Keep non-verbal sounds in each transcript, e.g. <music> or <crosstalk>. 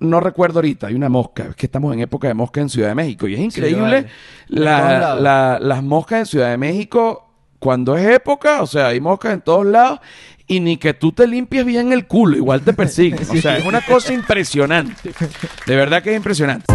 no recuerdo ahorita, hay una mosca, es que estamos en época de mosca en Ciudad de México y es increíble vale. la- la- las moscas en Ciudad de México cuando es época, o sea, hay moscas en todos lados y ni que tú te limpies bien el culo, igual te persiguen. <laughs> O sea, es una cosa impresionante. De verdad que es impresionante.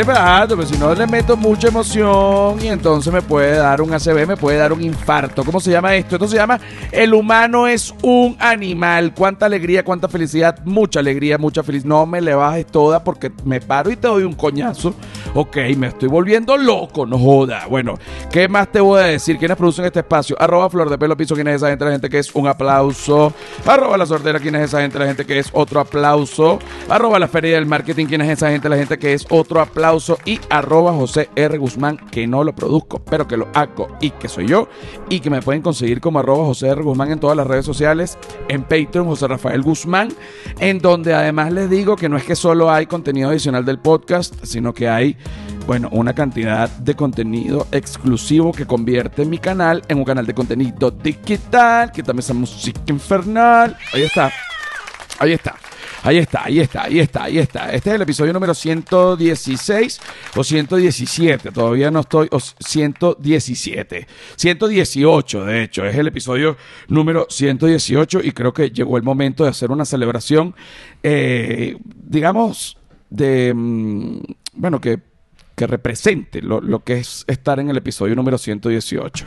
Ah, bajando, pero si no le meto mucha emoción y entonces me puede dar un ACV, me puede dar un infarto. ¿Cómo se llama esto? Esto se llama El humano es un animal. Cuánta alegría, cuánta felicidad, mucha alegría, mucha felicidad. No me le bajes toda porque me paro y te doy un coñazo. Ok, me estoy volviendo loco, no joda. Bueno, ¿qué más te voy a decir? ¿Quiénes producen este espacio? Arroba Flor de Pelo Piso, ¿quién es esa gente? La gente que es un aplauso. Arroba La Sordera, ¿quién es esa gente? La gente que es otro aplauso. Arroba La Feria del Marketing, ¿quién es esa gente? La gente que es otro aplauso. Y arroba José R. Guzmán, que no lo produzco, pero que lo hago y que soy yo. Y que me pueden conseguir como arroba José R. Guzmán en todas las redes sociales. En Patreon, José Rafael Guzmán. En donde además les digo que no es que solo hay contenido adicional del podcast, sino que hay bueno, una cantidad de contenido exclusivo que convierte mi canal en un canal de contenido digital, que también es música infernal. Ahí está. Ahí está. Ahí está, ahí está, ahí está, ahí está. Este es el episodio número 116 o 117. Todavía no estoy. O 117. 118, de hecho. Es el episodio número 118 y creo que llegó el momento de hacer una celebración, eh, digamos, de. mm, Bueno, que, que represente lo, lo que es estar en el episodio número 118.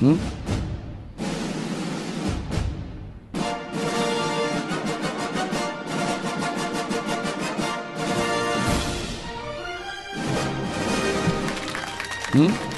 ¿Mm? ¿Mm?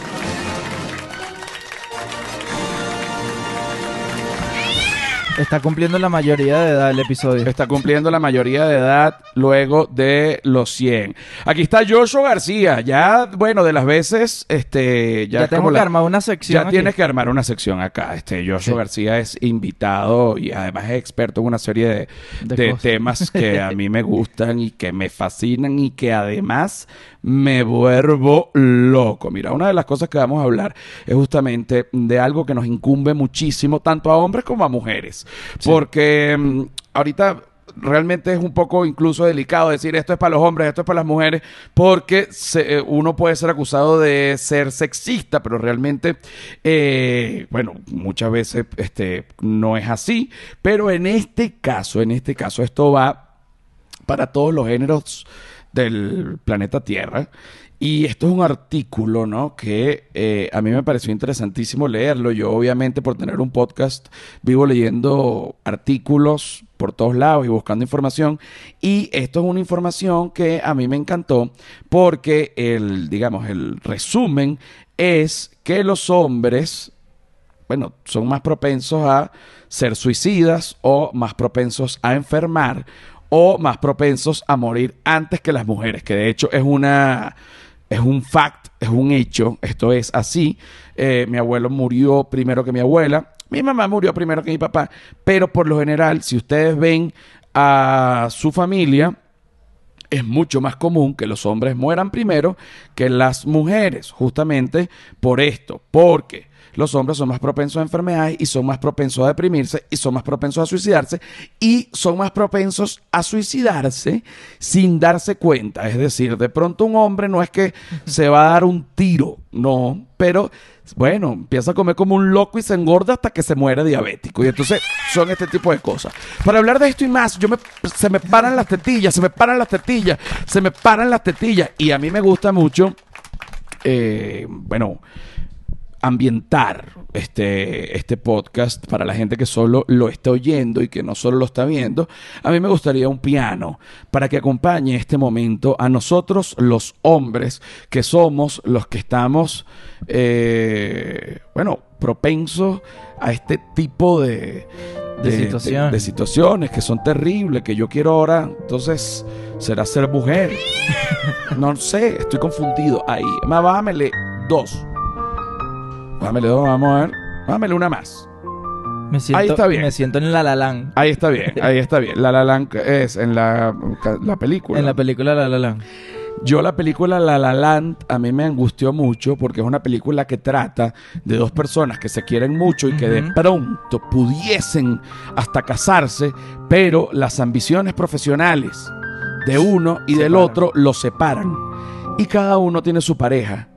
Está cumpliendo la mayoría de edad el episodio. Está cumpliendo la mayoría de edad luego de los 100. Aquí está Joshua García. Ya, bueno, de las veces, este, ya, tengo como que armar una sección. Ya aquí. tienes que armar una sección acá. Este Joshua Sí. García es invitado y además es experto en una serie de, De de temas que <laughs> a mí me gustan y que me fascinan y que además me vuelvo loco. Mira, una de las cosas que vamos a hablar es justamente de algo que nos incumbe muchísimo, tanto a hombres como a mujeres. Porque mm, ahorita realmente es un poco incluso delicado decir esto es para los hombres, esto es para las mujeres, porque eh, uno puede ser acusado de ser sexista, pero realmente, eh, bueno, muchas veces este, no es así, pero en este caso, en este caso, esto va para todos los géneros del planeta Tierra. Y esto es un artículo, ¿no? Que eh, a mí me pareció interesantísimo leerlo. Yo, obviamente, por tener un podcast, vivo leyendo artículos por todos lados y buscando información. Y esto es una información que a mí me encantó porque el, digamos, el resumen es que los hombres bueno, son más propensos a ser suicidas o más propensos a enfermar o más propensos a morir antes que las mujeres, que de hecho es una es un fact, es un hecho, esto es así. Eh, mi abuelo murió primero que mi abuela, mi mamá murió primero que mi papá, pero por lo general, si ustedes ven a su familia, es mucho más común que los hombres mueran primero que las mujeres, justamente por esto, porque los hombres son más propensos a enfermedades y son más propensos a deprimirse y son más propensos a suicidarse y son más propensos a suicidarse sin darse cuenta. Es decir, de pronto un hombre no es que se va a dar un tiro, no, pero bueno, empieza a comer como un loco y se engorda hasta que se muere diabético. Y entonces son este tipo de cosas. Para hablar de esto y más, yo me, se me paran las tetillas, se me paran las tetillas, se me paran las tetillas. Y a mí me gusta mucho, eh, bueno, ambientar este, este podcast para la gente que solo lo está oyendo y que no solo lo está viendo, a mí me gustaría un piano para que acompañe este momento a nosotros los hombres que somos los que estamos, eh, bueno, propensos a este tipo de, De situaciones. de situaciones que son terribles, que yo quiero ahora, entonces, será ser mujer. <laughs> no sé, estoy confundido ahí. Más bájamele dos. Bájamele dos, vamos a ver. Bájamele una más. Me siento, Ahí está bien. Me siento en La La Land. Ahí está bien, ahí está bien. La La Land es en la, la película. En la película La La Land. Yo la película La La Land a mí me angustió mucho porque es una película que trata de dos personas que se quieren mucho y que de pronto pudiesen hasta casarse, pero las ambiciones profesionales de uno y del otro los separan. Y cada uno tiene su pareja.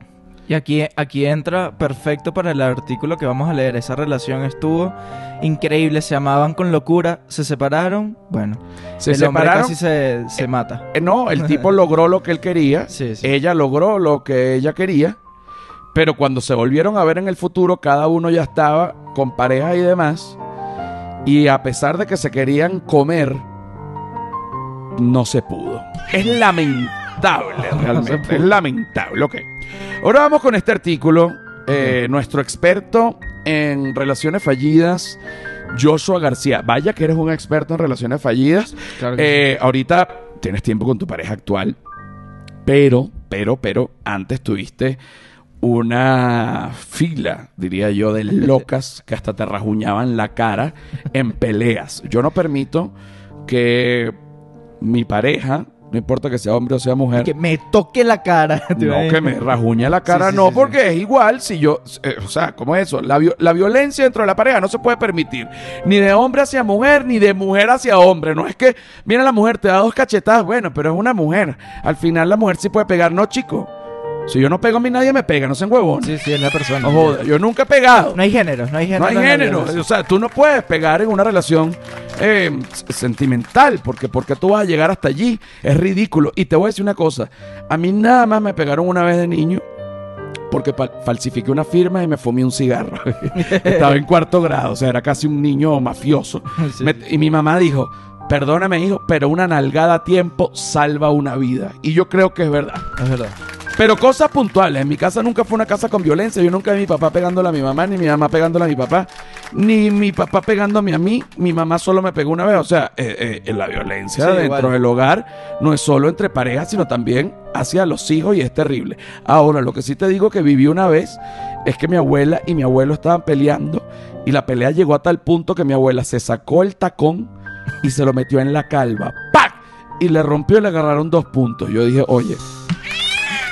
Y aquí, aquí entra perfecto para el artículo que vamos a leer. Esa relación estuvo increíble. Se amaban con locura. Se separaron. Bueno, Se el hombre separaron. casi se, se mata. Eh, No, el <laughs> tipo logró lo que él quería. Sí, sí. Ella logró lo que ella quería. Pero cuando se volvieron a ver en el futuro, cada uno ya estaba con pareja y demás. Y a pesar de que se querían comer, no se pudo. Es lamentable, realmente. es lamentable. Ok. Ahora vamos con este artículo. Eh, nuestro experto en relaciones fallidas, Joshua García. Vaya que eres un experto en relaciones fallidas. Claro Eh, ahorita tienes tiempo con tu pareja actual, pero, pero, pero, antes tuviste una fila, diría yo, de <laughs> locas que hasta te rajuñaban la cara en peleas. Yo no permito que mi pareja, no importa que sea hombre o sea mujer, Que me toque la cara. <laughs> ¿te no, que me rajuñe la cara, Sí, sí, no, sí, porque es igual si yo, eh, o sea, ¿cómo es eso? La, la violencia dentro de la pareja no se puede permitir, ni de hombre hacia mujer, ni de mujer hacia hombre. No es que, mira, la mujer te da dos cachetadas, bueno, pero es una mujer. Al final la mujer sí puede pegar, no, chico. Si yo no pego a mí, nadie me pega, no sean huevones. Sí, sí, es la persona. No joda, yo nunca he pegado. No hay género, no hay género. No hay género. O sea, tú no puedes pegar en una relación eh, sentimental, porque porque tú vas a llegar hasta allí. Es ridículo. Y te voy a decir una cosa. A mí nada más me pegaron una vez de niño porque falsifiqué una firma y me fumé un cigarro. <laughs> Estaba en cuarto grado, o sea, era casi un niño mafioso. <laughs> Sí. Me- y mi mamá dijo, perdóname hijo, pero una nalgada a tiempo salva una vida. Y yo creo que es verdad. Es verdad. Pero cosas puntuales. En mi casa nunca fue una casa con violencia. Yo nunca vi a mi papá pegándole a mi mamá, ni mi mamá pegándole a mi papá, ni mi papá pegándome a mí. Mi mamá solo me pegó una vez. O sea, eh, eh, la violencia Sí, dentro igual. del hogar no es solo entre parejas, sino también hacia los hijos y es terrible. Ahora, lo que sí te digo que viví una vez es que mi abuela y mi abuelo estaban peleando y la pelea llegó a tal punto que mi abuela se sacó el tacón y se lo metió en la calva. ¡Pac! Y le rompió y le agarraron dos puntos. Yo dije, oye,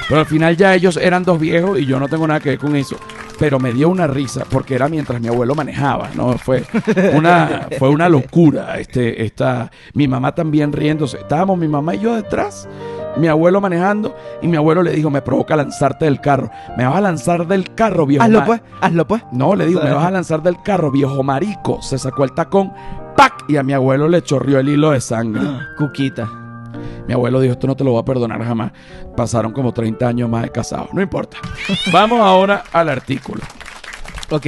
pero al final ya ellos eran dos viejos y yo no tengo nada que ver con eso. Pero me dio una risa porque era mientras mi abuelo manejaba, ¿no? Fue una, <laughs> fue una locura. Este, esta, mi mamá también riéndose. Estábamos mi mamá y yo detrás, mi abuelo manejando y mi abuelo le dijo, me provoca lanzarte del carro. Me vas a lanzar del carro, viejo. Hazlo ma-". pues, hazlo pues. No, le digo, me vas a <laughs> lanzar del carro, viejo marico. Se sacó el tacón, ¡pac! Y a mi abuelo le chorrió el hilo de sangre. Cuquita. Mi abuelo dijo, esto no te lo voy a perdonar jamás. Pasaron como 30 años más de casados. No importa. <laughs> Vamos ahora al artículo. Ok.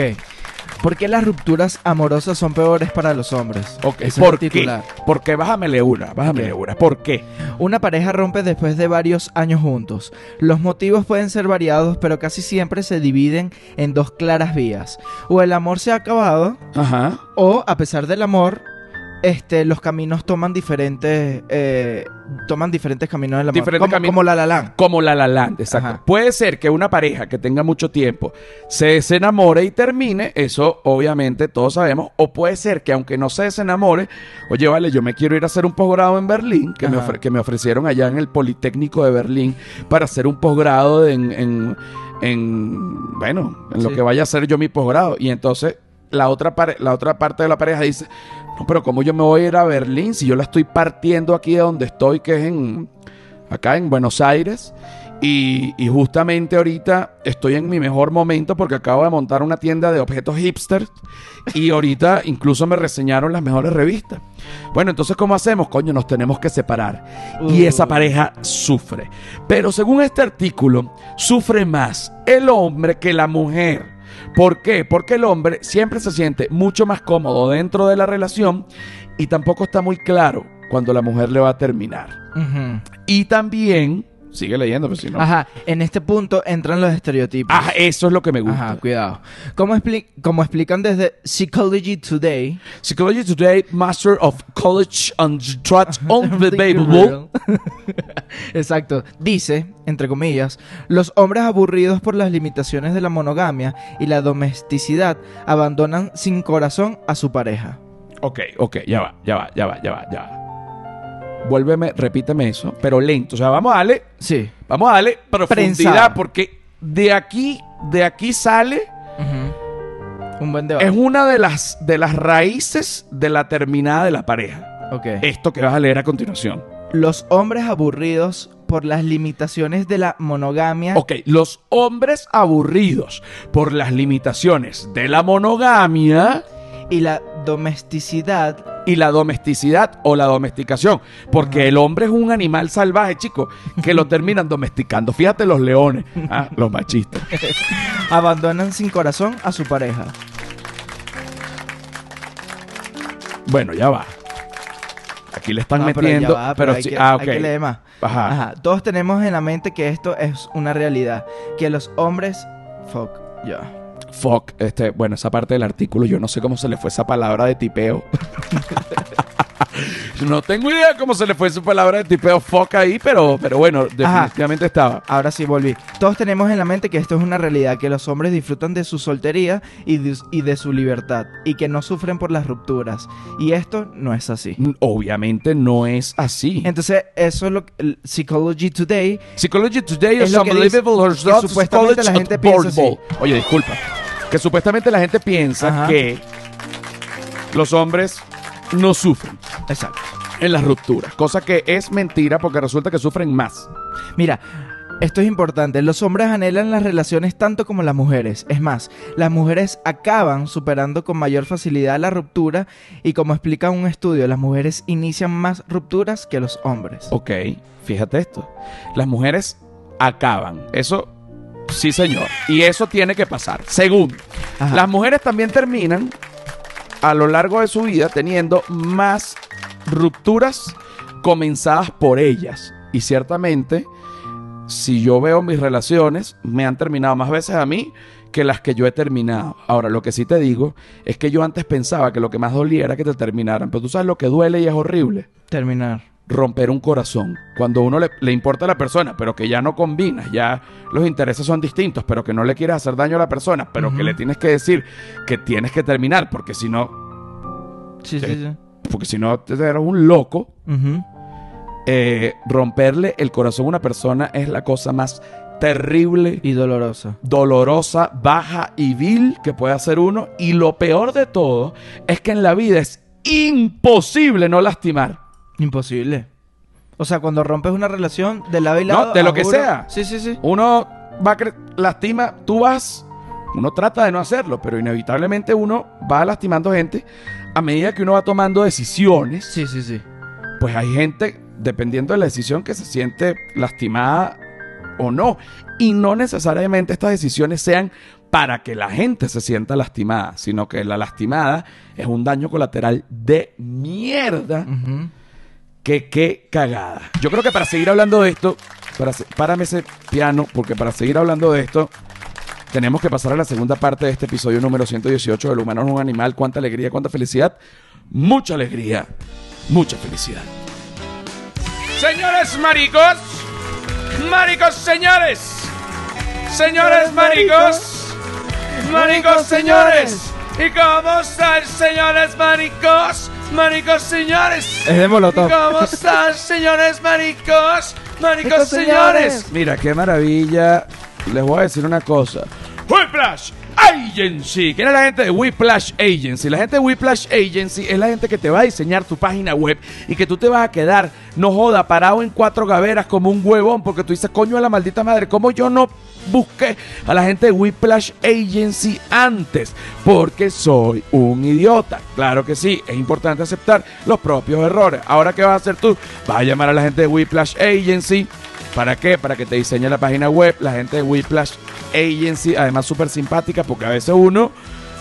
¿Por qué las rupturas amorosas son peores para los hombres? Ok, Ese es ¿por qué? Porque bájamele una, bájamele Ok. una. ¿Por qué? Una pareja rompe después de varios años juntos. Los motivos pueden ser variados, pero casi siempre se dividen en dos claras vías. O el amor se ha acabado, Ajá. o a pesar del amor, este, los caminos toman diferentes, eh, toman diferentes caminos amor. Diferentes como, la la Land. Como la la land, exacto. Ajá. Puede ser que una pareja que tenga mucho tiempo se desenamore y termine, eso obviamente todos sabemos, o puede ser que aunque no se desenamore, oye, vale, yo me quiero ir a hacer un posgrado en Berlín, que me, ofre- que me ofrecieron allá en el Politécnico de Berlín para hacer un posgrado en, en, en, bueno, en lo que vaya a hacer yo mi posgrado. Y entonces la otra, la otra parte de la pareja dice, no, pero ¿cómo yo me voy a ir a Berlín si yo la estoy partiendo aquí de donde estoy, que es en acá en Buenos Aires. Y, y justamente ahorita estoy en mi mejor momento porque acabo de montar una tienda de objetos hipsters y ahorita incluso me reseñaron las mejores revistas. Bueno, entonces ¿cómo hacemos? Coño, nos tenemos que separar. Y esa Uh. pareja sufre. Pero según este artículo, sufre más el hombre que la mujer. ¿Por qué? Porque el hombre siempre se siente mucho más cómodo dentro de la relación y tampoco está muy claro cuando la mujer le va a terminar. Y también, Sigue leyendo, pues si no. Ajá, en este punto entran los estereotipos. Ah, eso es lo que me gusta. Ajá, cuidado. Como, expli- como explican desde Psychology Today, Psychology Today, Master of College and Trust Unbelievable. <laughs> <laughs> Exacto. Dice, entre comillas, los hombres aburridos por las limitaciones de la monogamia y la domesticidad abandonan sin corazón a su pareja. Ok, ok, ya va, ya va, ya va, ya va, ya va. Vuélveme, repíteme eso, pero lento. O sea, vamos a darle, Sí. vamos a darle profundidad Prensado. porque de aquí, de aquí sale, Un buen debate. es una de las, de las raíces de la terminada de la pareja. Ok. Esto que vas a leer a continuación. Los hombres aburridos por las limitaciones de la monogamia Ok, los hombres aburridos por las limitaciones de la monogamia y la domesticidad y la domesticidad o la domesticación. Porque el hombre es un animal salvaje, chicos, que lo <laughs> terminan domesticando. Fíjate los leones, ah, los machistas. <laughs> abandonan sin corazón a su pareja. Bueno, ya va. Aquí le están No, pero metiendo, va, pero, hay sí, que- ah, hay ok. que leer más. Ajá. Ajá. Todos tenemos en la mente que esto es una realidad. Que los hombres. Fuck. Ya. Fuck, este, bueno, esa parte del artículo, yo no sé cómo se le fue esa palabra de tipeo. <laughs> no tengo idea cómo se le fue esa palabra de tipeo fuck ahí, pero, pero bueno, definitivamente estaba. Ahora sí volví. Todos tenemos en la mente que esto es una realidad, que los hombres disfrutan de su soltería y de, y de su libertad, y que no sufren por las rupturas. Y esto no es así. Obviamente no es así. Entonces, eso es lo que Psychology Today. Psychology Today Es unbelievable results que supuestamente la gente piensa así. Oye, disculpa. Que supuestamente la gente piensa Ajá. que los hombres no sufren Exacto. en las rupturas, cosa que es mentira porque resulta que sufren más. Mira, esto es importante. Los hombres anhelan las relaciones tanto como las mujeres. Es más, las mujeres acaban superando con mayor facilidad la ruptura y como explica un estudio, las mujeres inician más rupturas que los hombres. Ok, fíjate esto. Las mujeres acaban. Eso, sí señor. Y eso tiene que pasar. Segundo, Ajá. las mujeres también terminan a lo largo de su vida teniendo más rupturas comenzadas por ellas. Y ciertamente, si yo veo mis relaciones, me han terminado más veces a mí que las que yo he terminado. Ahora, lo que sí te digo es que yo antes pensaba que lo que más dolía era que te terminaran. Pero tú sabes lo que duele y es horrible Terminar. Romper un corazón. Cuando uno le, le importa a la persona, pero que ya no combinas, ya los intereses son distintos, pero que no le quieres hacer daño a la persona, pero que le tienes que decir que tienes que terminar, porque si no, Sí, sí, sí. porque si no te eres un loco. Eh, romperle el corazón a una persona es la cosa más terrible, Y dolorosa. dolorosa, baja y vil que puede hacer uno. Y lo peor de todo es que en la vida es imposible no lastimar. Imposible. O sea, cuando rompes una relación de lado y lado. No, de lo que juro- sea. Sí, sí, sí. uno va a cre- lastima, tú vas, uno trata de no hacerlo, pero inevitablemente uno va lastimando gente a medida que uno va tomando decisiones. Sí, sí, sí. Pues hay gente, dependiendo de la decisión, que se siente lastimada o no. Y no necesariamente estas decisiones sean para que la gente se sienta lastimada, sino que la lastimada es un daño colateral de mierda. Que qué cagada. Yo creo que para seguir hablando de esto, para, se- párame ese piano, porque para seguir hablando de esto, tenemos que pasar a la segunda parte de este episodio número 118 del humano es un animal. Cuánta alegría, cuánta felicidad. Mucha alegría, mucha felicidad. Señores maricos, maricos señores, señores maricos, maricos señores. ¿Y cómo están, señores maricos? Maricos señores. Es de Molotov. ¿Cómo están, señores maricos? Maricos señores. Mira, qué maravilla. Les voy a decir una cosa. Whiplash Agency. ¿Quién es la gente de Whiplash Agency? La gente de Whiplash Agency es la gente que te va a diseñar tu página web y que tú te vas a quedar, no joda, parado en cuatro gaveras como un huevón porque tú dices, coño a la maldita madre, ¿cómo yo no busqué a la gente de Whiplash Agency antes? Porque soy un idiota. Claro que sí, es importante aceptar los propios errores. Ahora, ¿qué vas a hacer tú? Vas a llamar a la gente de Whiplash Agency. ¿Para qué? Para que te diseñe la página web. La gente de Whiplash Agency, además súper simpática, porque a veces uno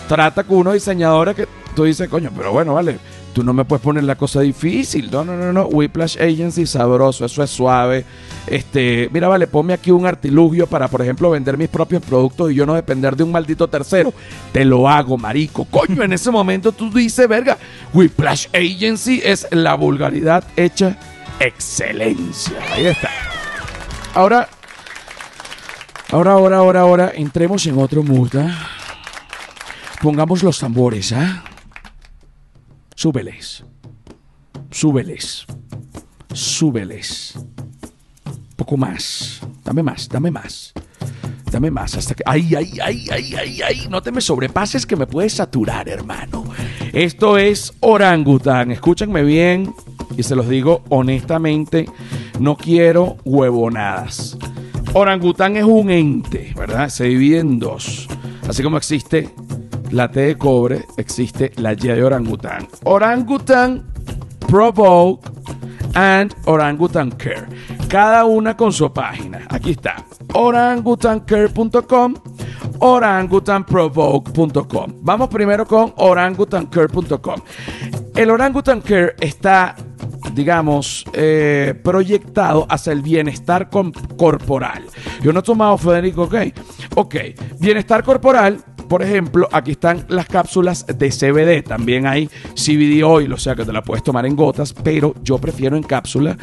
trata con unos diseñadores que tú dices, coño, pero bueno, vale. Tú no me puedes poner la cosa difícil. No, no, no, no. Whiplash Agency, sabroso, eso es suave. Este, mira, vale, ponme aquí un artilugio para, por ejemplo, vender mis propios productos y yo no depender de un maldito tercero. Te lo hago, marico. Coño, en ese momento tú dices, verga, Whiplash Agency es la vulgaridad hecha excelencia. Ahí está. Ahora, ahora, ahora, ahora, ahora, entremos en otro mood. ¿ah? Pongamos los tambores, ¿ah? Súbeles. Súbeles. Súbeles. Poco más. Dame más, dame más. Dame más hasta que... ¡Ay, ay, ay, ay, ay, ay! No te me sobrepases que me puedes saturar, hermano. Esto es orangután. Escúchenme bien y se los digo honestamente. No quiero huevonadas. Orangután es un ente, ¿verdad? Se divide en dos. Así como existe la T de cobre, existe la Y de orangután. Orangután Provoke and Orangutan Care. Cada una con su página. Aquí está. orangutancare.com orangutanprovoke.com. Vamos primero con orangutancare.com. El Orangutan Care está, digamos, eh, proyectado hacia el bienestar corporal. Yo no he tomado, Federico, ok. Ok, bienestar corporal por ejemplo, aquí están las cápsulas de CBD. También hay CBD oil, o sea que te la puedes tomar en gotas, pero yo prefiero en cápsula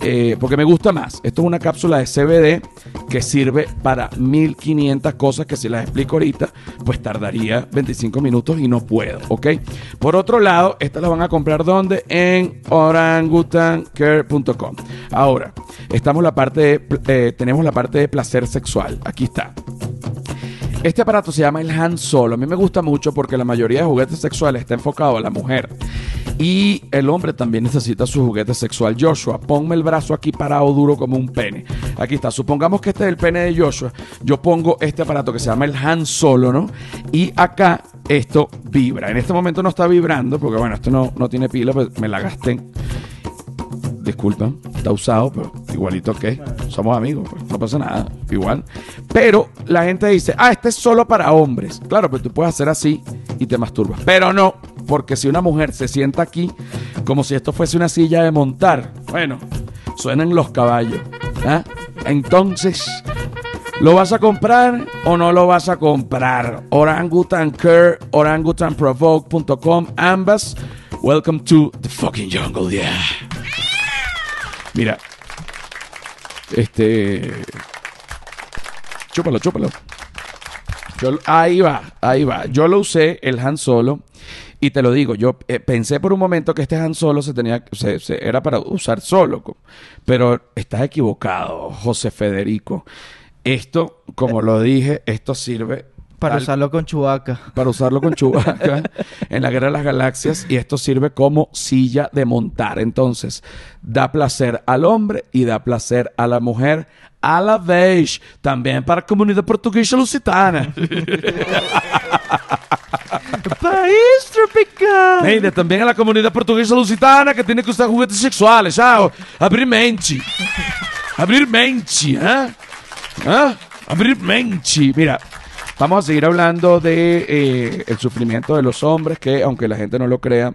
eh, porque me gusta más. Esto es una cápsula de CBD que sirve para 1500 cosas que si las explico ahorita, pues tardaría 25 minutos y no puedo, ¿ok? Por otro lado, estas las van a comprar ¿dónde? En orangutancare.com. Ahora, estamos la parte eh, tenemos la parte de placer sexual. Aquí está. Este aparato se llama el Han Solo. A mí me gusta mucho porque la mayoría de juguetes sexuales está enfocado a la mujer. Y el hombre también necesita su juguete sexual. Joshua, ponme el brazo aquí parado duro como un pene. Aquí está. Supongamos que este es el pene de Joshua. Yo pongo este aparato que se llama el Han Solo, ¿no? Y acá esto vibra. En este momento no está vibrando porque, bueno, esto no, no tiene pila, pues me la gasté disculpa, está usado, pero igualito que somos amigos, pues, no pasa nada, igual. Pero la gente dice, ah, este es solo para hombres. Claro, pero tú puedes hacer así y te masturbas. Pero no, porque si una mujer se sienta aquí como si esto fuese una silla de montar, bueno, suenan los caballos. ¿ah? Entonces, ¿Lo vas a comprar o no lo vas a comprar? Orangutan Care, orangutanprovoke.com, ambas. Welcome to the fucking jungle, yeah. Mira. Este. Chúpalo, chúpalo. ahí va, ahí va. Yo lo usé, el Han Solo. Y te lo digo, yo eh, pensé por un momento que este Han Solo se tenía, se, era para usar solo. Pero estás equivocado, José Federico. Esto, como lo dije, esto sirve para usarlo con Chubaca. Para usarlo con Chubaca <laughs> en la Guerra de las Galaxias. Y esto sirve como silla de montar. Entonces, da placer al hombre y da placer a la mujer a la vez. También para la comunidad portuguesa lusitana. <laughs> País tropical. Mira, también a la comunidad portuguesa lusitana que tiene que usar juguetes sexuales. ¿sabes? Abrir mente. Abrir mente, ¿eh? ¿Ah? Abrir mente. Mira, Vamos a seguir hablando de eh, el sufrimiento de los hombres, que aunque la gente no lo crea,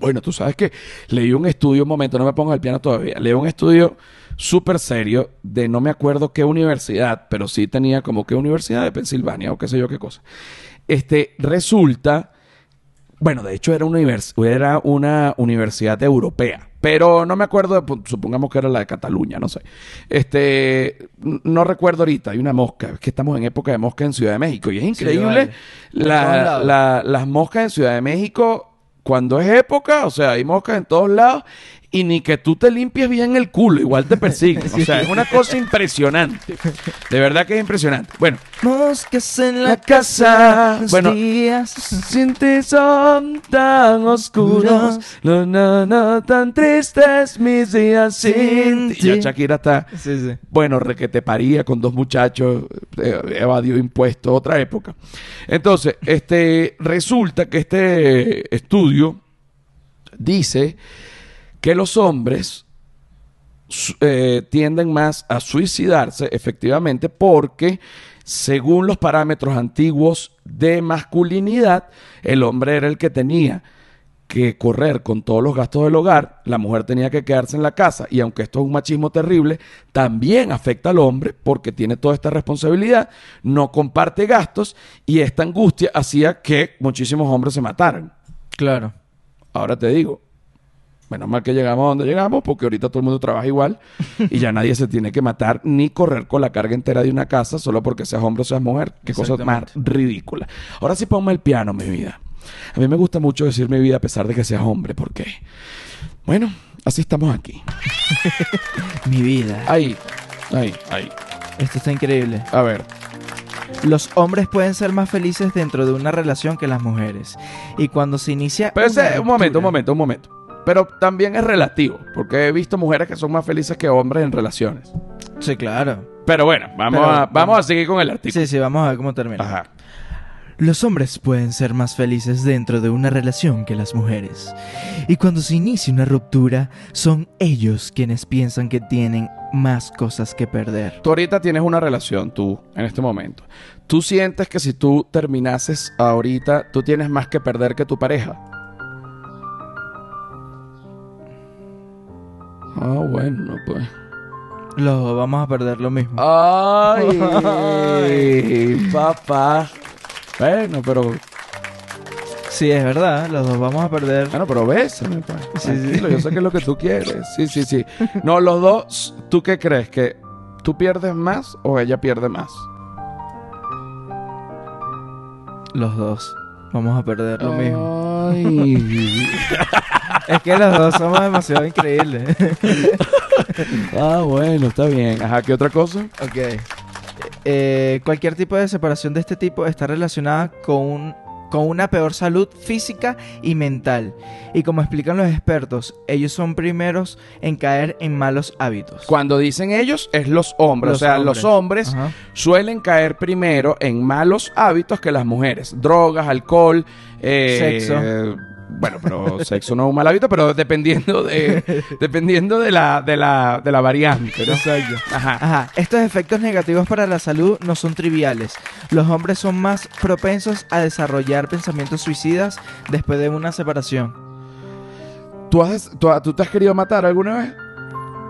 bueno, tú sabes que leí un estudio, un momento, no me pongo el piano todavía, leí un estudio súper serio de no me acuerdo qué universidad, pero sí tenía como que universidad de Pensilvania o qué sé yo qué cosa. Este, resulta, bueno, de hecho era una, era una universidad europea. Pero no me acuerdo, supongamos que era la de Cataluña, no sé. Este, no recuerdo ahorita, hay una mosca, es que estamos en época de mosca en Ciudad de México y es increíble las moscas en Ciudad de México cuando es época, o sea, hay moscas en todos lados y ni que tú te limpies bien el culo, igual te persiguen. O <laughs> sea, es una cosa impresionante. De verdad que es impresionante. Bueno. Moscas en la casa, bueno, días sin ti son tan oscuros, no, no, no, tan tristes mis días sin ti. Ya Shakira está, sí, sí. bueno, requete paría con dos muchachos, eh, evadió impuestos, otra época. Entonces, este, resulta que este estudio dice que los hombres eh, tienden más a suicidarse efectivamente porque según los parámetros antiguos de masculinidad, el hombre era el que tenía que correr con todos los gastos del hogar, la mujer tenía que quedarse en la casa y aunque esto es un machismo terrible, también afecta al hombre porque tiene toda esta responsabilidad, no comparte gastos y esta angustia hacía que muchísimos hombres se mataran. Claro. Ahora te digo, menos mal que llegamos a donde llegamos porque ahorita todo el mundo trabaja igual y ya nadie se tiene que matar ni correr con la carga entera de una casa solo porque seas hombre o seas mujer. Qué cosa más ridícula. Ahora sí ponme el piano, mi vida. A mí me gusta mucho decir mi vida a pesar de que seas hombre porque, bueno, así estamos aquí. <laughs> Mi vida. Ahí, ahí, ahí. Esto está increíble. A ver, Los hombres pueden ser más felices dentro de una relación que las mujeres. Y cuando se inicia. pero ese, un momento, un momento, un momento. Pero también es relativo, porque he visto mujeres que son más felices que hombres en relaciones. Sí, claro. Pero bueno, vamos, Pero, a, vamos vamos- a seguir con el artículo. Sí, sí, vamos a ver cómo termina. Ajá. Los hombres pueden ser más felices dentro de una relación que las mujeres. Y cuando se inicia una ruptura, son ellos quienes piensan que tienen más cosas que perder. Tú ahorita tienes una relación, tú, en este momento. ¿Tú sientes que si tú terminases ahorita, tú tienes más que perder que tu pareja? Ah, bueno, pues. Los dos vamos a perder lo mismo. <laughs> Ay, papá. Bueno, pero, Sí, es verdad, los dos vamos a perder. bueno, pero bésame, pues. Sí, sí. Yo sé que es lo que tú quieres. Sí, sí, sí. No, los dos, ¿tú qué crees? ¿Que tú pierdes más o ella pierde más? Los dos vamos a perder lo mismo. <laughs> Es que los dos somos demasiado increíbles. <laughs> Ah, bueno, está bien. Ajá, ¿qué otra cosa? ok. Eh, cualquier tipo de separación de este tipo está relacionada con, un- con una peor salud física y mental. Y como explican los expertos, ellos son primeros en caer en malos hábitos. Cuando dicen ellos, es los hombres. Los o sea, hombres. los hombres Ajá. suelen caer primero en malos hábitos que las mujeres. Drogas, alcohol, eh, Sexo. Bueno, pero sexo no es un mal hábito, pero dependiendo de, <laughs> dependiendo de la, de la, de la variante, ¿no? Exacto. Ajá. Ajá, estos efectos negativos para la salud no son triviales. Los hombres son más propensos a desarrollar pensamientos suicidas después de una separación. ¿Tú, has, tú, tú te has querido matar alguna vez?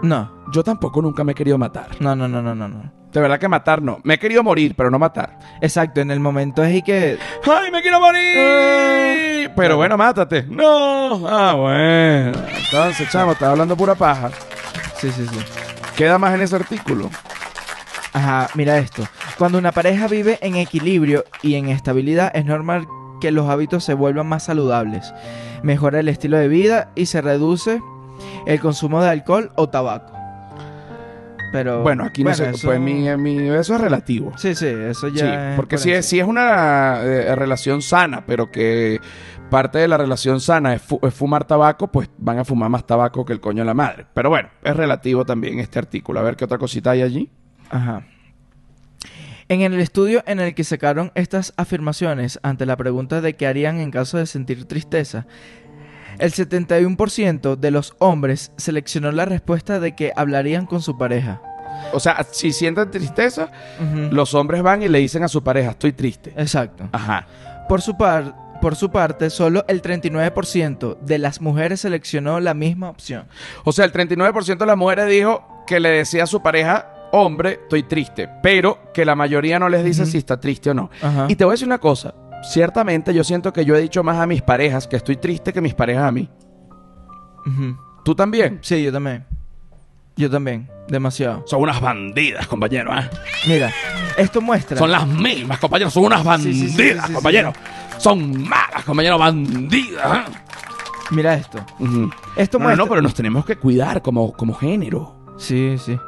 No, Yo tampoco nunca me he querido matar. no, no, no, no, no. no. De verdad que matar no. Me he querido morir, pero no matar. Exacto, en el momento es y que... ¡Ay, me quiero morir! Pero bueno, mátate. No. Ah, bueno. Entonces, chamo, estás hablando pura paja. Sí, sí, sí. Queda más en ese artículo. Ajá, mira esto. Cuando una pareja vive en equilibrio y en estabilidad, es normal que los hábitos se vuelvan más saludables. Mejora el estilo de vida y se reduce el consumo de alcohol o tabaco. Pero Bueno, aquí no sé. eso- Pues mi, mi- eso es relativo. Sí, sí, eso Sí, ya. porque por si es, si es una eh, relación sana, pero que parte de la relación sana es, fu- es fumar tabaco, pues van a fumar más tabaco que el coño de la madre. Pero bueno, es relativo también este artículo. A ver qué otra cosita hay allí. Ajá. En el estudio en el que sacaron estas afirmaciones ante la pregunta de qué harían en caso de sentir tristeza, el 71% de los hombres seleccionó la respuesta de que hablarían con su pareja. O sea, si sienten tristeza, los hombres van y le dicen a su pareja, estoy triste. Exacto. Ajá. Por su, par- por su parte, solo el 39% de las mujeres seleccionó la misma opción. O sea, el 39% de las mujeres dijo que le decía a su pareja, hombre, estoy triste. Pero que la mayoría no les dice si está triste o no. Ajá. Y te voy a decir una cosa. Ciertamente yo siento que yo he dicho más a mis parejas que estoy triste que mis parejas a mí. ¿Tú también? Sí, yo también. Yo también. Demasiado. Son unas bandidas, compañero. ¿eh? Mira, esto muestra... Son las mismas, compañeros. Son unas bandidas, sí, sí, sí, compañero. Son malas, compañero. Bandidas. ¿eh? Mira esto. Esto No, no, muestra... no, pero nos tenemos que cuidar como, como género. Sí, sí.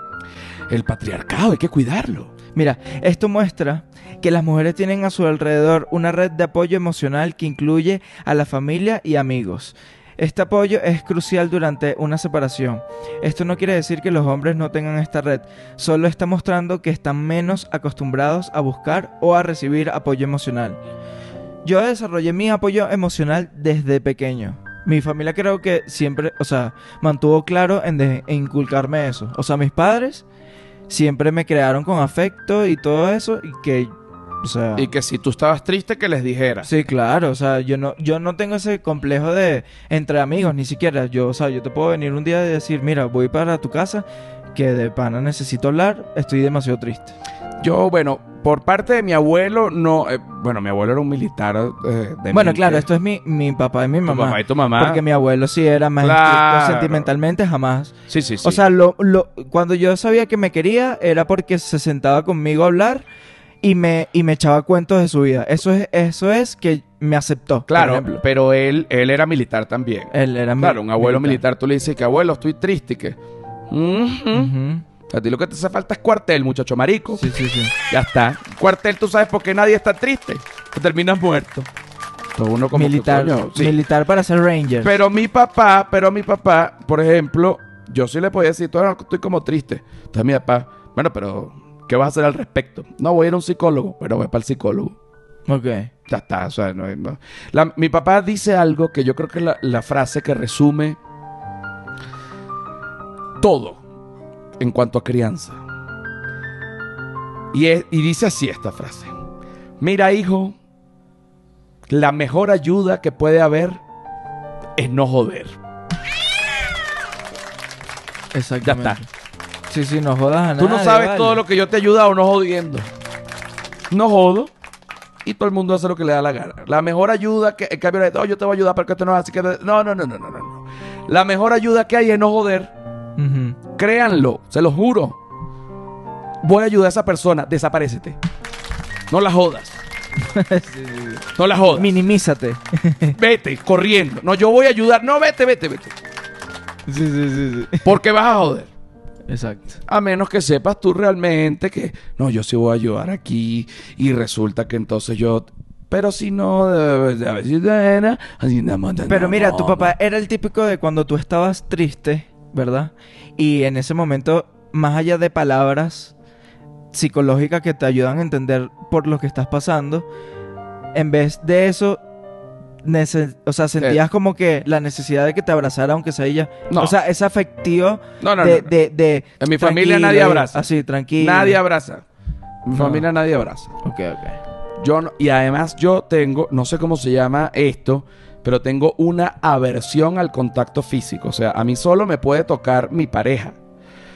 El patriarcado, hay que cuidarlo. Mira, esto muestra que las mujeres tienen a su alrededor una red de apoyo emocional que incluye a la familia y amigos. Este apoyo es crucial durante una separación. Esto no quiere decir que los hombres no tengan esta red, solo está mostrando que están menos acostumbrados a buscar o a recibir apoyo emocional. Yo desarrollé mi apoyo emocional desde pequeño. Mi familia creo que siempre, o sea, mantuvo claro en, en inculcarme eso. O sea, mis padres siempre me crearon con afecto y todo eso y que O sea, Y que si tú estabas triste, que les dijeras. Sí, claro, o sea, yo no, yo no tengo ese complejo de entre amigos, ni siquiera. Yo, o sea, yo te puedo venir un día y decir, mira, voy para tu casa, que de pana necesito hablar, estoy demasiado triste. Yo, bueno, por parte de mi abuelo, no. eh, bueno, mi abuelo era un militar. eh, de bueno, mil- claro, eh, esto es mi, mi papá y mi tu mamá. papá y tu mamá. Porque mi abuelo sí era más Claro. estricto sentimentalmente, jamás. Sí, sí, sí. O sea, lo, lo, cuando yo sabía que me quería, era porque se sentaba conmigo a hablar y me, y me echaba cuentos de su vida. Eso es, eso es que me aceptó. claro, pero él, él era militar también. Él era mi- Claro, un abuelo militar. tú le dices que abuelo, estoy triste y que. A ti lo que te hace falta es cuartel, muchacho marico. Sí, sí, sí. Ya está. Cuartel, tú sabes por qué nadie está triste. Que terminas muerto. Todo uno como que, militar, sí. militar para ser ranger. Pero mi papá, pero mi papá, por ejemplo, yo sí le podía decir, "Tú, no, estoy como triste. Entonces mi papá, bueno, pero ¿qué vas a hacer al respecto? No, voy a ir a un psicólogo, pero voy para el psicólogo. Ok. Ya está, o sea, no, no. La- mi papá dice algo que yo creo que es la, la frase que resume todo en cuanto a crianza. Y, es- y dice así esta frase. Mira, hijo, la mejor ayuda que puede haber es no joder. Exactamente. Ya está. Sí, sí, no jodas a Tú no nadie, sabes vale. todo lo que yo te he ayudado no jodiendo. No jodo. Y todo el mundo hace lo que le da la gana. La mejor ayuda que... En cambio, oh, yo te voy a ayudar, pero que esto no es así que... No, no, no, no, no, no. no. La mejor ayuda que hay es no joder. Ujú. Créanlo, se lo juro. Voy a ayudar a esa persona. Desaparécete. No la jodas. <laughs> No la jodas. Minimízate. Vete, corriendo. No, yo voy a ayudar. No, vete, vete, vete. sí, sí, sí, sí. Porque vas a joder. Exacto. A menos que sepas tú realmente que, no, yo sí voy a ayudar aquí y resulta que entonces yo... Pero si no, a más, Pero mira, tu papá era el típico de cuando tú estabas triste, ¿verdad? Y en ese momento, más allá de palabras psicológicas que te ayudan a entender por lo que estás pasando, en vez de eso, o sea, sentías como que la necesidad de que te abrazara, aunque sea ella. No. O sea, ese afectivo No, no, de, de, de- En mi familia nadie eh, abraza. Así, tranquilo. Nadie abraza. En Mi No. familia nadie abraza. Ok, ok. Yo y además yo tengo, no sé cómo se llama esto, pero tengo una aversión al contacto físico. O sea, a mí solo me puede tocar mi pareja.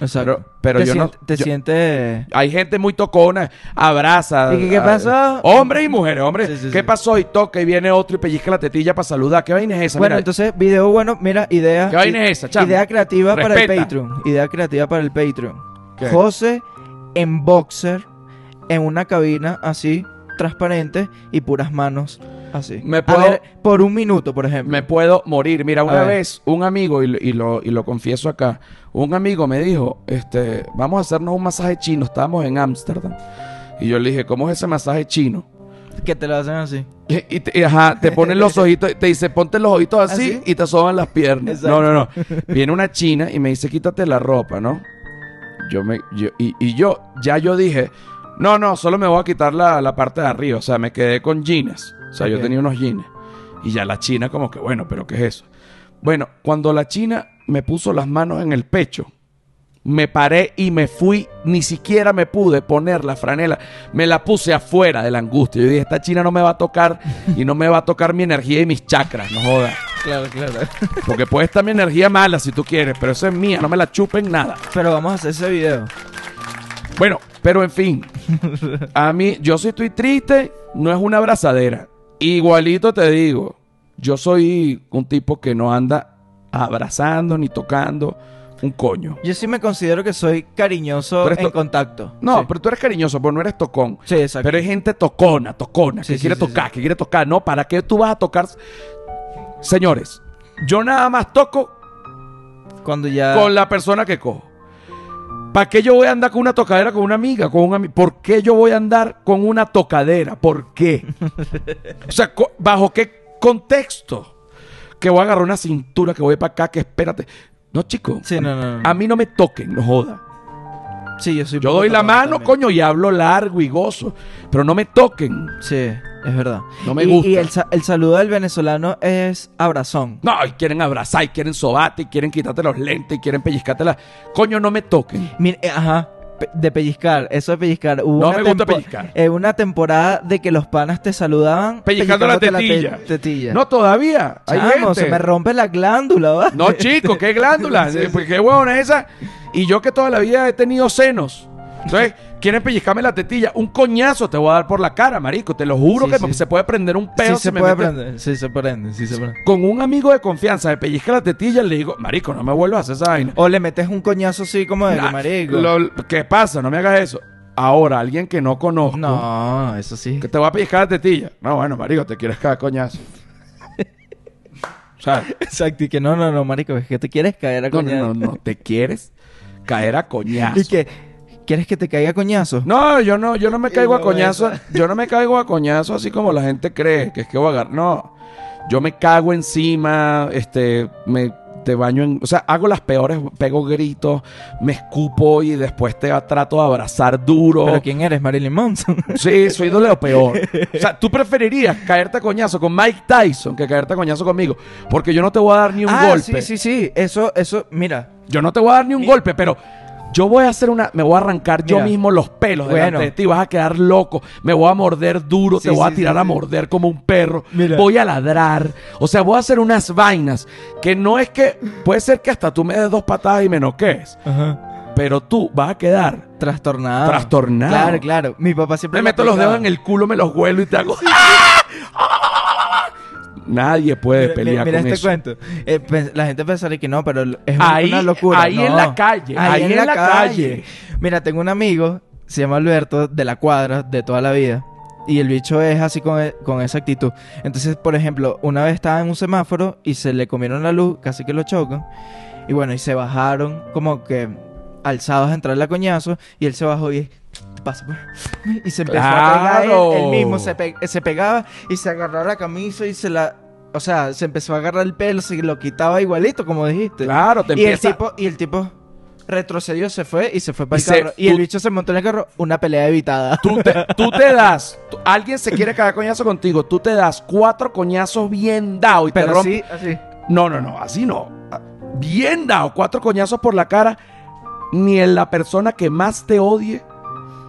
Exacto. Pero- pero te yo no- Te yo- sientes... Hay gente muy tocona, abraza. ¿Y qué- qué a- pasó? Hombres y mujeres, hombres. Sí, sí, ¿Qué sí. pasó? Y toca y viene otro y pellizca la tetilla para saludar. ¿Qué vaina es esa? Bueno, Mira, entonces, video bueno, mira, idea. ¿Qué vaina es esa, chamo? Idea creativa para el. Patreon. Idea creativa para el Patreon. ¿Qué? José en boxer, en una cabina así, transparente y puras manos así. Me A puedo- ver, por un minuto, por ejemplo. me puedo morir. Mira, una vez un amigo, y, lo- y lo, y lo confieso acá, un amigo me dijo, este, vamos a hacernos un masaje chino. Estábamos en Ámsterdam. Y yo le dije, ¿cómo es ese masaje chino? Que te lo hacen así. Y, y te, y, ajá, te ponen los <laughs> ojitos, te dice, ponte los ojitos así ¿Así? y te soban las piernas. Exacto. No, no, no. Viene una china y me dice, quítate la ropa, ¿no? Yo me, yo, y, y yo, ya yo dije, no, no, solo me voy a quitar la, la parte de arriba. O sea, me quedé con jeans. O sea, yo tenía unos jeans. Y ya la china como que, bueno, pero ¿qué es eso? Bueno, cuando la china me puso las manos en el pecho, me paré y me fui, ni siquiera me pude poner la franela, me la puse afuera de la angustia. Yo dije, esta china no me va a tocar y no me va a tocar mi energía y mis chakras, no jodas. Claro, claro. Porque puede estar mi energía mala si tú quieres, pero esa es mía, no me la chupen nada. Pero vamos a hacer ese video. Bueno, pero en fin, a mí, yo si estoy triste, no es una abrazadera. Igualito te digo, yo soy un tipo que no anda abrazando ni tocando un coño. Yo sí me considero que soy cariñoso Pero en contacto. No, Sí. pero tú eres cariñoso, porque no eres tocón. Sí, exacto. Pero hay gente tocona, tocona, Sí, que sí, quiere tocar, que quiere tocar. No, ¿para qué tú vas a tocar? Señores, yo nada más toco Cuando ya... con la persona que cojo. ¿Para qué yo voy a andar con una tocadera con una amiga, con un amigo? ¿Por qué yo voy a andar con una tocadera? ¿Por qué? o sea, ¿bajo qué contexto? Que voy a agarrar una cintura, que voy para acá, que espérate. No, chico. Sí, no, no, no. A mí no me toquen, no joda. Sí, yo soy... Yo doy la mano, también. coño, y hablo largo y gozo. Pero no me toquen. Sí, es verdad. No me Y- gusta. Y el, sa- el saludo del venezolano es abrazón. No, y quieren abrazar, y quieren sobate, y quieren quitarte los lentes, y quieren pellizcarte la... Coño, no me toquen. Mira, eh, ajá. De pellizcar, eso de pellizcar. Hubo No me gusta pellizcar. eh, una temporada de que los panas te saludaban Pellizcando la tetilla. te- tetilla. No, todavía. Hay Chamo, gente. se me rompe la glándula, ¿va? No, chico, qué glándula. <laughs> Sí, sí. Pues, qué huevona es esa. Y yo que toda la vida he tenido senos. Entonces, quieren pellizcarme la tetilla. Un coñazo te voy a dar por la cara, marico. Te lo juro Sí, que sí. se puede prender un pedo. sí si se me puede metes- prender, sí se prende, sí se prende. Con un amigo de confianza me pellizca la tetilla le digo, marico, no me vuelvas a hacer esa vaina. O le metes un coñazo así como de Nah, marico. lo- ¿Qué pasa? No me hagas eso. Ahora, alguien que no conozco. No, eso sí. Que te va a pellizcar la tetilla. No, bueno, marico, te quieres caer coñazo. <laughs> O sea, Exacto, y que no, no, no, marico, es que te quieres caer a no, no, coñazo. no, no, te quieres caer a <laughs> coñazo. Y que, ¿quieres que te caiga a coñazo? No, yo no, yo no me caigo a coñazo. Yo no me caigo a coñazo así como la gente cree, que es que voy a agarrar. No. Yo me cago encima, este, me te baño en, o sea, hago las peores, pego gritos, me escupo y después te trato de abrazar duro. ¿Pero quién eres, Marilyn Manson? <laughs> Sí, soy de lo peor. O sea, tú preferirías caerte a coñazo con Mike Tyson que caerte a coñazo conmigo, porque yo no te voy a dar ni un ah, golpe. sí, sí, sí. Eso, eso, mira. Yo no te voy a dar ni un Mi- golpe, pero yo voy a hacer una. Me voy a arrancar yo mismo los pelos Bueno. delante de ti. Vas a quedar loco. Me voy a morder duro. Sí, te voy a tirar sí, a morder como un perro. Mira. Voy a ladrar. O sea, voy a hacer unas vainas que no es que. Puede ser que hasta tú me des dos patadas y me noquees. Ajá. Pero tú vas a quedar. Trastornado. Trastornado. Claro, claro. Mi papá siempre Me meto los dedos en el culo, me los huelo y te hago. ¡Ah! Nadie puede Mira, pelear mira con este eso. cuento. Eh, pe- la gente pensaría que no, pero es Ahí- una locura. ahí en la calle, ahí en la calle. Mira, tengo un amigo, se llama Alberto, de la cuadra, de toda la vida. Y el bicho es así con, e- con esa actitud. Entonces, por ejemplo, una vez estaba en un semáforo y se le comieron la luz, casi que lo chocan. Y bueno, y se bajaron como que alzados a entrarle a coñazo. Y él se bajó y Y se empezó a pegar él, él mismo. Se, pe- se pegaba y se agarraba la camisa y se la... O sea, se empezó a agarrar el pelo, se lo quitaba igualito, como dijiste. Claro, te y el empieza. tipo, y el tipo retrocedió, se fue y se fue para Y el se- carro. Y el bicho se montó en el carro, una pelea evitada. Tú te, <laughs> tú te das, tú- alguien se quiere cagar coñazo contigo, tú te das cuatro coñazos bien dados y te rompes. así, así. No, no, no, así no. Bien dado, cuatro coñazos por la cara, ni en la persona que más te odie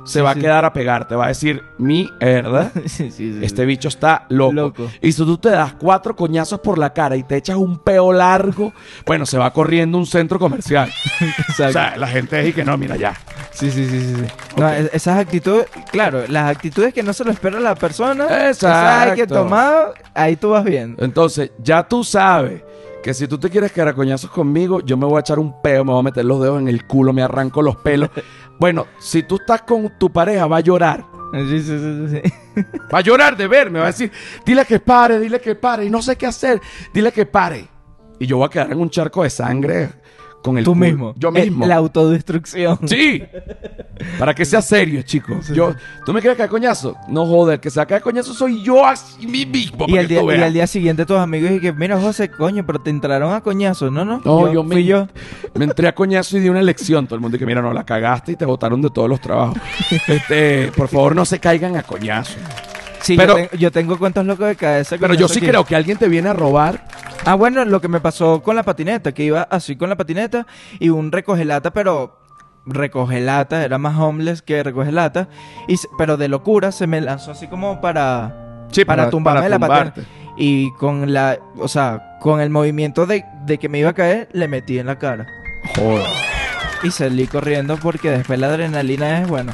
se Sí, va sí. a quedar a pegar. Te va a decir, mierda, <laughs> Sí, este bicho está loco. Loco. Y si tú te das cuatro coñazos por la cara y te echas un peo largo, bueno, se va corriendo un centro comercial. Exacto. <laughs> O sea, la gente dice que no, mira ya. sí, sí, sí, sí. No, es- esas actitudes, claro, las actitudes que no se lo espera la persona. esas hay que Exacto. tomar, ahí tú vas viendo. Entonces, ya tú sabes que si tú te quieres quedar a coñazos conmigo, yo me voy a echar un peo, me voy a meter los dedos en el culo, me arranco los pelos. <laughs> bueno, si tú estás con tu pareja, va a llorar. Sí, sí, sí, sí. <laughs> Va a llorar de verme, va a decir, dile que pare, dile que pare, y no sé qué hacer, dile que pare. Y yo voy a quedar en un charco de sangre con el Tú mismo. Yo Eh, mismo. La autodestrucción. Sí. Para que sea serio, chicos. Yo, ¿Tú me quieres caer coñazo? No joder, que se va a caer coñazo soy yo así mismo. Y al, que día, y al día siguiente tus amigos y que, mira José, coño, pero te entraron a coñazo. No, no. No, yo, fui me, yo. me entré a coñazo y di una lección. Todo el mundo dice, mira, no, la cagaste y te botaron de todos los trabajos. <laughs> este, por favor, no se caigan a coñazo. Sí, Pero- yo, ten- yo tengo cuentos locos de cabeza. Pero yo sí aquí. creo que alguien te viene a robar. Ah, bueno, lo que me pasó con la patineta, que iba así con la patineta y un recogelata, pero recogelata, era más homeless que recogelata, y pero de locura se me lanzó así como para Sí, para, tumbarme la tumbarte. patineta. Y con la, o sea, con el movimiento de, de que me iba a caer, le metí en la cara. Joder. Y salí corriendo porque después la adrenalina es, bueno,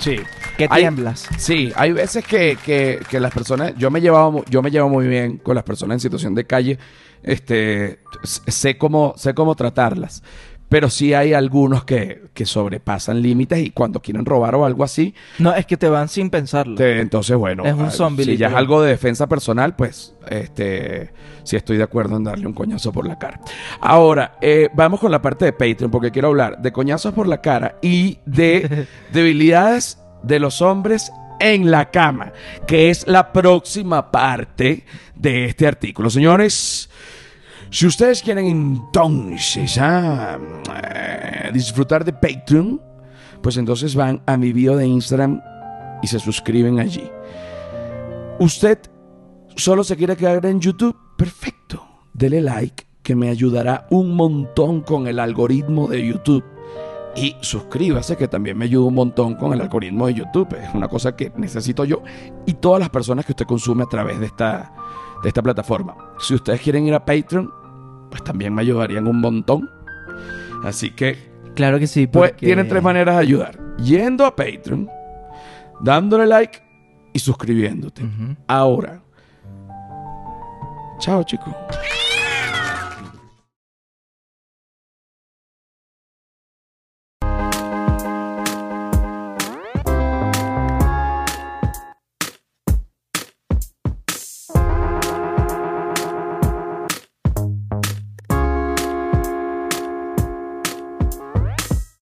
Sí. que Hay- tiemblas. Sí, hay veces que, que- que las personas, yo me llevaba, yo me llevo muy bien con las personas en situación de calle, este, sé cómo, sé cómo tratarlas, pero sí hay algunos que, que sobrepasan límites y cuando quieren robar o algo así, No, es que te van sin pensarlo. te- entonces bueno, Es un zombie, si ya es algo de defensa personal, pues, este, sí estoy de acuerdo en darle un coñazo por la cara. Ahora, eh, vamos con la parte de Patreon porque quiero hablar de coñazos por la cara y de <laughs> debilidades de los hombres en la cama, que es la próxima parte de este artículo. Señores, si ustedes quieren entonces ah, eh, disfrutar de Patreon, pues entonces van a mi bio de Instagram y se suscriben allí. Usted solo se quiere quedar en YouTube, perfecto. Dele like que me ayudará un montón con el algoritmo de YouTube. Y suscríbase, que también me ayuda un montón con el algoritmo de YouTube. Es una cosa que necesito yo y todas las personas que usted consume a través de esta, de esta plataforma. Si ustedes quieren ir a Patreon, pues también me ayudarían un montón. Así que Claro que sí. pues porque- tienen tres maneras de ayudar. Yendo a Patreon, dándole like y suscribiéndote. Ahora. Chao, chicos.